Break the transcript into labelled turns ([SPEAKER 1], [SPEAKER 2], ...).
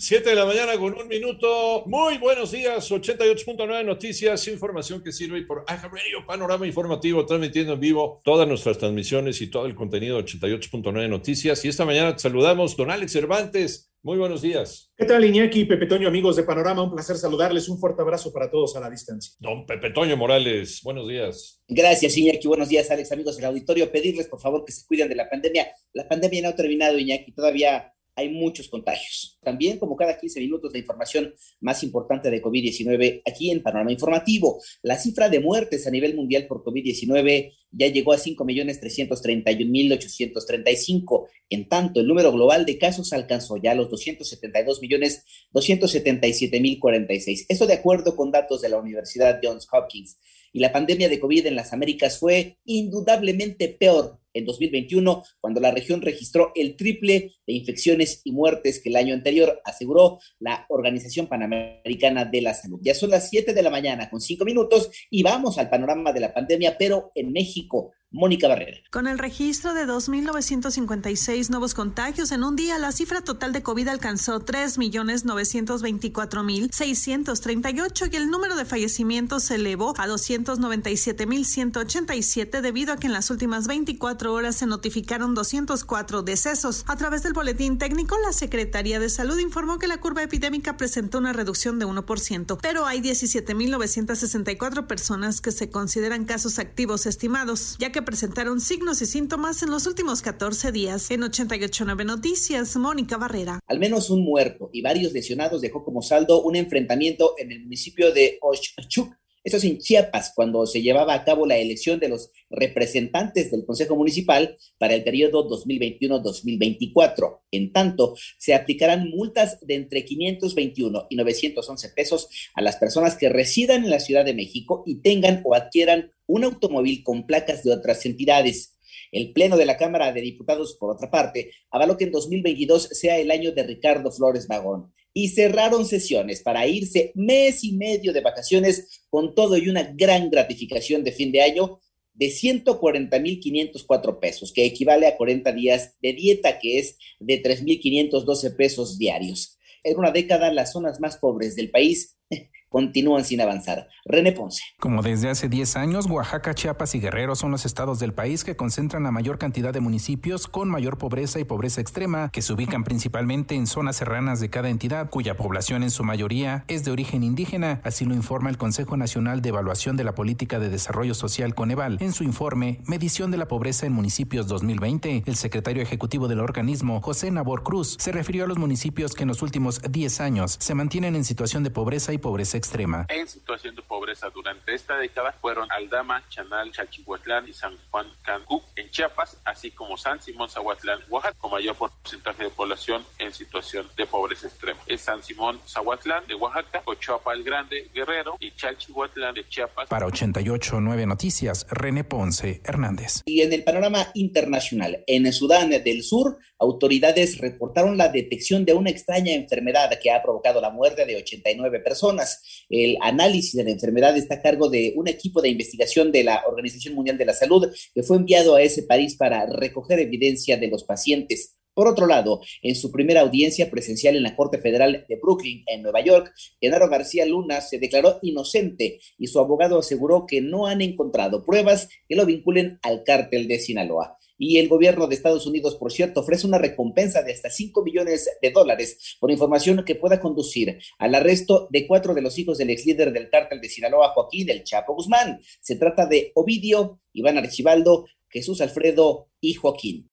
[SPEAKER 1] 7 de la mañana con un minuto. Muy buenos días, 88.9 Noticias, información que sirve por Aja Radio, panorama informativo, transmitiendo en vivo todas nuestras transmisiones y todo el contenido de 88.9 Noticias. Y esta mañana te saludamos, don Alex Cervantes. Muy buenos días.
[SPEAKER 2] ¿Qué tal, Iñaki, Pepe Toño, amigos de Panorama? Un placer saludarles. Un fuerte abrazo para todos a la distancia.
[SPEAKER 1] Don Pepe Toño Morales, buenos días.
[SPEAKER 3] Gracias, Iñaki. Buenos días, Alex, amigos del auditorio. Pedirles, por favor, que se cuiden de la pandemia. La pandemia no ha terminado, Iñaki. Todavía hay muchos contagios. También, como cada 15 minutos, la información más importante de COVID-19 aquí en Panorama Informativo. La cifra de muertes a nivel mundial por COVID-19 ya llegó a 5.331.835. En tanto, el número global de casos alcanzó ya los 272.277.046. Esto de acuerdo con datos de la Universidad Johns Hopkins. Y la pandemia de COVID en las Américas fue indudablemente peor en 2021, cuando la región registró el triple de infecciones y muertes que el año anterior, aseguró la Organización Panamericana de la Salud. Ya son las 7 de la mañana con 5 minutos y vamos al panorama de la pandemia, pero en México. Mónica Barrera.
[SPEAKER 4] Con el registro de 2.956 nuevos contagios en un día, la cifra total de COVID alcanzó 3.924.638 y el número de fallecimientos se elevó a 297.187 debido a que en las últimas 24 horas se notificaron 204 decesos. A través del boletín técnico, la Secretaría de Salud informó que la curva epidémica presentó una reducción de 1%, pero hay 17.964 personas que se consideran casos activos estimados, ya que presentaron signos y síntomas en los últimos 14 días. En 889 Noticias, Mónica Barrera.
[SPEAKER 3] Al menos un muerto y varios lesionados dejó como saldo un enfrentamiento en el municipio de Oshchuk, esto es en Chiapas, cuando se llevaba a cabo la elección de los representantes del Consejo Municipal para el periodo 2021-2024. En tanto, se aplicarán multas de entre 521 y 911 pesos a las personas que residan en la Ciudad de México y tengan o adquieran un automóvil con placas de otras entidades. El Pleno de la Cámara de Diputados, por otra parte, avaló que en 2022 sea el año de Ricardo Flores Magón y cerraron sesiones para irse mes y medio de vacaciones con todo y una gran gratificación de fin de año de 140.504 pesos, que equivale a 40 días de dieta, que es de 3.512 pesos diarios. En una década, las zonas más pobres del país continúan sin avanzar. René Ponce.
[SPEAKER 5] Como desde hace 10 años, Oaxaca, Chiapas y Guerrero son los estados del país que concentran la mayor cantidad de municipios con mayor pobreza y pobreza extrema, que se ubican principalmente en zonas serranas de cada entidad, cuya población en su mayoría es de origen indígena, así lo informa el Consejo Nacional de Evaluación de la Política de Desarrollo Social Coneval. En su informe, Medición de la Pobreza en Municipios 2020, el secretario ejecutivo del organismo, José Nabor Cruz, se refirió a los municipios que en los últimos 10 años se mantienen en situación de pobreza y pobreza extrema.
[SPEAKER 6] En situación de pobreza durante esta década fueron Aldama, Chanal, Chalchihuatlán y San Juan Cancú en Chiapas, así como San Simón Zahuatlán, Oaxaca, con mayor porcentaje de población en situación de pobreza extrema. Es San Simón Zahuatlán de Oaxaca, Ochoapa el Grande, Guerrero y Chalchihuatlán de Chiapas.
[SPEAKER 5] Para 88.9 Noticias, René Ponce Hernández.
[SPEAKER 3] Y en el panorama internacional, en Sudán del Sur, autoridades reportaron la detección de una extraña enfermedad que ha provocado la muerte de 89 personas. El análisis de la enfermedad está a cargo de un equipo de investigación de la Organización Mundial de la Salud que fue enviado a ese país para recoger evidencia de los pacientes. Por otro lado, en su primera audiencia presencial en la Corte Federal de Brooklyn, en Nueva York, Genaro García Luna se declaró inocente y su abogado aseguró que no han encontrado pruebas que lo vinculen al cártel de Sinaloa. Y el gobierno de Estados Unidos, por cierto, ofrece una recompensa de hasta 5 millones de dólares por información que pueda conducir al arresto de cuatro de los hijos del ex líder del cártel de Sinaloa, Joaquín El Chapo Guzmán. Se trata de Ovidio, Iván Archibaldo, Jesús Alfredo y Joaquín.